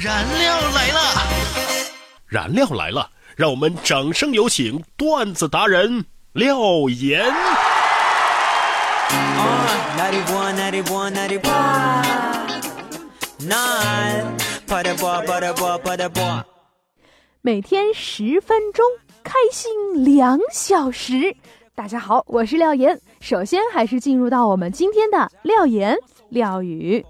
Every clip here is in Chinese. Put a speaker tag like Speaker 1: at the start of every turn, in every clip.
Speaker 1: 燃料来了，
Speaker 2: 燃料来了，让我们掌声有请段子达人廖岩。
Speaker 3: 每天十分钟，开心两小时。大家好，我是廖岩。首先还是进入到我们今天的廖岩廖语。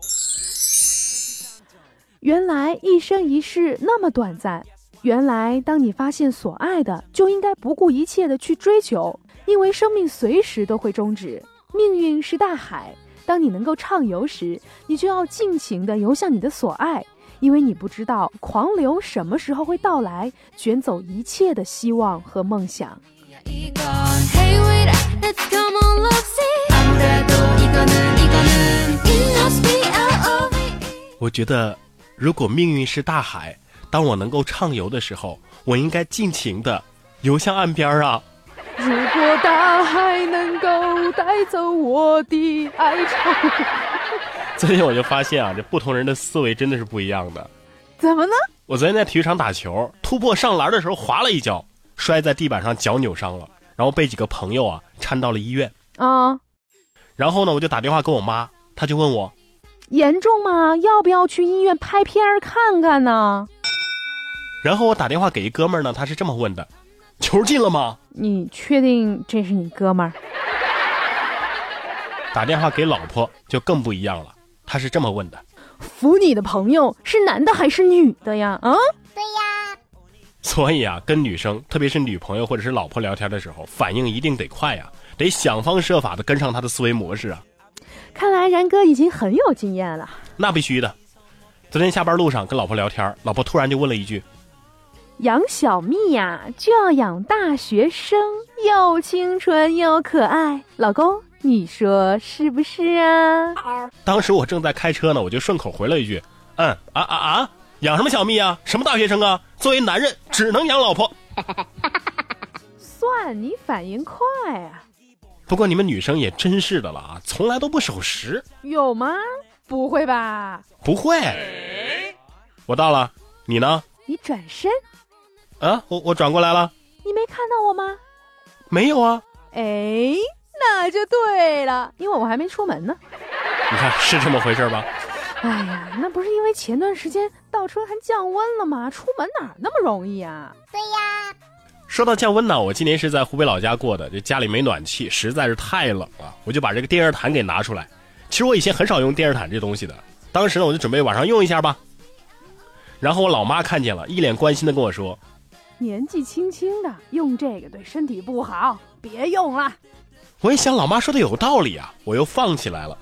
Speaker 3: 原来一生一世那么短暂，原来当你发现所爱的，就应该不顾一切的去追求，因为生命随时都会终止。命运是大海，当你能够畅游时，你就要尽情的游向你的所爱，因为你不知道狂流什么时候会到来，卷走一切的希望和梦想。
Speaker 2: 我觉得，如果命运是大海，当我能够畅游的时候，我应该尽情的游向岸边啊！
Speaker 3: 如果大海能够带走我的哀愁，
Speaker 2: 最近我就发现啊，这不同人的思维真的是不一样的。
Speaker 3: 怎么呢？
Speaker 2: 我昨天在体育场打球，突破上篮的时候滑了一跤，摔在地板上，脚扭伤了，然后被几个朋友啊搀到了医院。
Speaker 3: 啊，
Speaker 2: 然后呢，我就打电话给我妈，她就问我。
Speaker 3: 严重吗？要不要去医院拍片儿看看呢？
Speaker 2: 然后我打电话给一哥们儿呢，他是这么问的：“球进了吗？”
Speaker 3: 你确定这是你哥们儿？
Speaker 2: 打电话给老婆就更不一样了，他是这么问的：“
Speaker 3: 扶你的朋友是男的还是女的呀？”啊，
Speaker 4: 对呀。
Speaker 2: 所以啊，跟女生，特别是女朋友或者是老婆聊天的时候，反应一定得快呀，得想方设法的跟上她的思维模式啊。
Speaker 3: 看来然哥已经很有经验了。
Speaker 2: 那必须的。昨天下班路上跟老婆聊天，老婆突然就问了一句：“
Speaker 3: 养小蜜呀，就要养大学生，又清纯又可爱。”老公，你说是不是啊？
Speaker 2: 当时我正在开车呢，我就顺口回了一句：“嗯啊啊啊，养什么小蜜啊？什么大学生啊？作为男人只能养老婆。”
Speaker 3: 算你反应快啊！
Speaker 2: 不过你们女生也真是的了啊，从来都不守时。
Speaker 3: 有吗？不会吧？
Speaker 2: 不会。我到了，你呢？
Speaker 3: 你转身。
Speaker 2: 啊，我我转过来了。
Speaker 3: 你没看到我吗？
Speaker 2: 没有啊。
Speaker 3: 哎，那就对了，因为我还没出门呢。
Speaker 2: 你看是这么回事吧？
Speaker 3: 哎呀，那不是因为前段时间倒春寒降温了吗？出门哪那么容易啊？
Speaker 4: 对呀。
Speaker 2: 说到降温呢，我今年是在湖北老家过的，这家里没暖气，实在是太冷了，我就把这个电热毯给拿出来。其实我以前很少用电热毯这东西的，当时呢我就准备晚上用一下吧。然后我老妈看见了，一脸关心的跟我说：“
Speaker 3: 年纪轻轻的用这个对身体不好，别用了。”
Speaker 2: 我一想，老妈说的有道理啊，我又放起来了。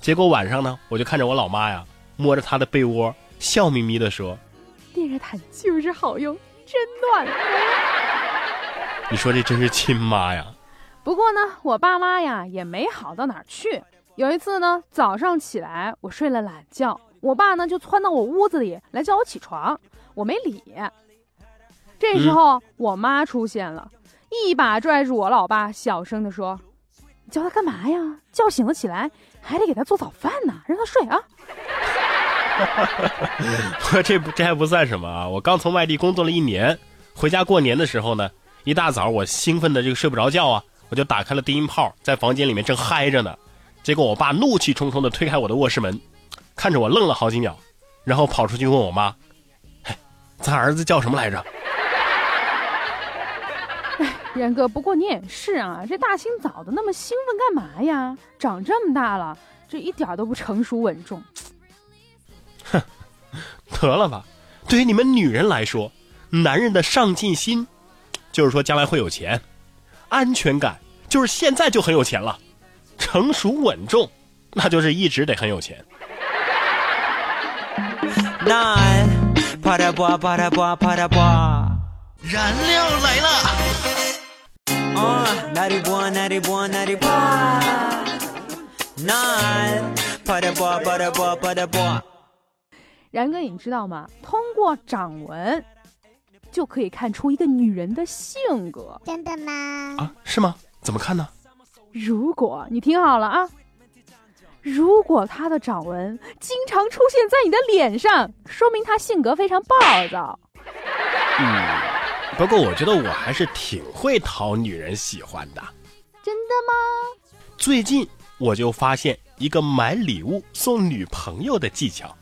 Speaker 2: 结果晚上呢，我就看着我老妈呀，摸着她的被窝，笑眯眯的说：“
Speaker 3: 电热毯就是好用，真暖和。”
Speaker 2: 你说这真是亲妈呀！
Speaker 3: 不过呢，我爸妈呀也没好到哪儿去。有一次呢，早上起来我睡了懒觉，我爸呢就窜到我屋子里来叫我起床，我没理。这时候我妈出现了，一把拽住我老爸，小声的说：“你叫他干嘛呀？叫醒了起来，还得给他做早饭呢，让他睡啊！”
Speaker 2: 这不这还不算什么啊！我刚从外地工作了一年，回家过年的时候呢。一大早，我兴奋的这个睡不着觉啊，我就打开了低音炮，在房间里面正嗨着呢。结果我爸怒气冲冲的推开我的卧室门，看着我愣了好几秒，然后跑出去问我妈：“嘿，咱儿子叫什么来着？”
Speaker 3: 哎，然哥，不过你也是啊，这大清早的那么兴奋干嘛呀？长这么大了，这一点都不成熟稳重。
Speaker 2: 哼，得了吧，对于你们女人来说，男人的上进心。就是说，将来会有钱，安全感就是现在就很有钱了，成熟稳重，那就是一直得很有钱。
Speaker 1: 燃料来了！
Speaker 3: 然哥，你知道吗？通过掌纹。就可以看出一个女人的性格，
Speaker 4: 真的吗？
Speaker 2: 啊，是吗？怎么看呢？
Speaker 3: 如果你听好了啊，如果她的掌纹经常出现在你的脸上，说明她性格非常暴躁。
Speaker 2: 嗯，不过我觉得我还是挺会讨女人喜欢的。
Speaker 3: 真的吗？
Speaker 2: 最近我就发现一个买礼物送女朋友的技巧。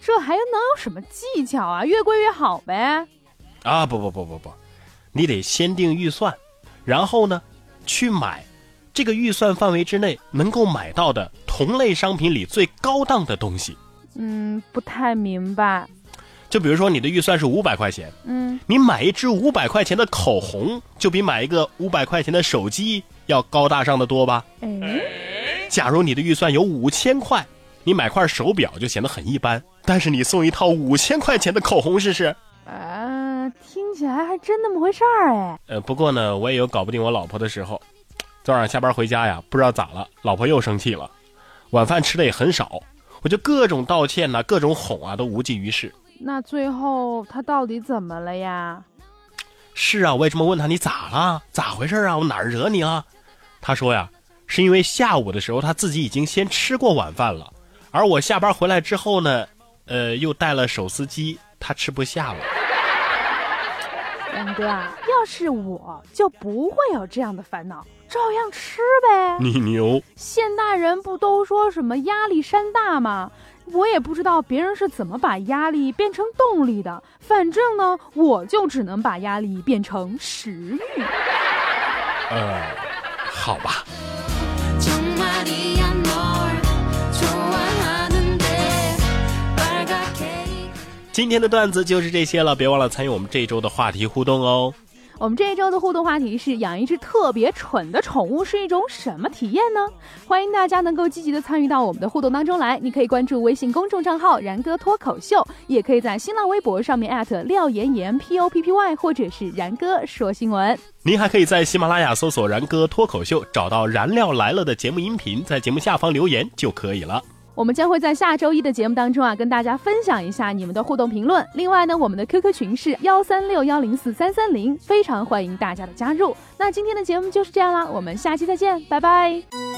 Speaker 3: 这还能有什么技巧啊？越贵越好呗。
Speaker 2: 啊不不不不不，你得先定预算，然后呢，去买这个预算范围之内能够买到的同类商品里最高档的东西。
Speaker 3: 嗯，不太明白。
Speaker 2: 就比如说你的预算是五百块钱，
Speaker 3: 嗯，
Speaker 2: 你买一支五百块钱的口红，就比买一个五百块钱的手机要高大上的多吧？
Speaker 3: 哎，
Speaker 2: 假如你的预算有五千块，你买块手表就显得很一般，但是你送一套五千块钱的口红试试。
Speaker 3: 真那么回事儿哎。
Speaker 2: 呃，不过呢，我也有搞不定我老婆的时候。昨晚上下班回家呀，不知道咋了，老婆又生气了。晚饭吃的也很少，我就各种道歉呐、各种哄啊，都无济于事。
Speaker 3: 那最后他到底怎么了呀？
Speaker 2: 是啊，我为什么问他你咋了？咋回事啊？我哪儿惹你了？他说呀，是因为下午的时候他自己已经先吃过晚饭了，而我下班回来之后呢，呃，又带了手撕鸡，他吃不下了。
Speaker 3: 杨哥啊，要是我就不会有这样的烦恼，照样吃呗。
Speaker 2: 你牛！
Speaker 3: 现代人不都说什么压力山大吗？我也不知道别人是怎么把压力变成动力的，反正呢，我就只能把压力变成食欲。
Speaker 2: 呃，好吧。今天的段子就是这些了，别忘了参与我们这一周的话题互动哦。
Speaker 3: 我们这一周的互动话题是：养一只特别蠢的宠物是一种什么体验呢？欢迎大家能够积极的参与到我们的互动当中来。你可以关注微信公众账号“然哥脱口秀”，也可以在新浪微博上面艾特廖岩岩 P O P P Y，或者是然哥说新闻。
Speaker 2: 您还可以在喜马拉雅搜索“然哥脱口秀”，找到“燃料来了”的节目音频，在节目下方留言就可以了。
Speaker 3: 我们将会在下周一的节目当中啊，跟大家分享一下你们的互动评论。另外呢，我们的 QQ 群是幺三六幺零四三三零，非常欢迎大家的加入。那今天的节目就是这样啦，我们下期再见，拜拜。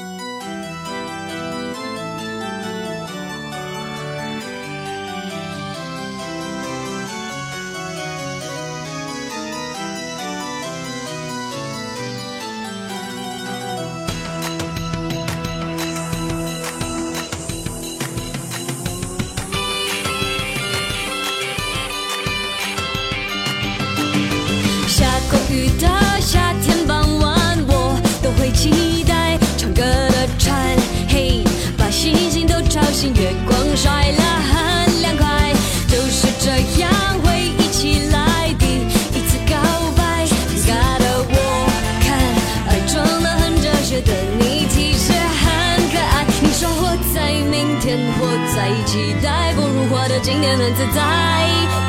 Speaker 4: 天很自在。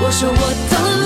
Speaker 4: 我说我懂，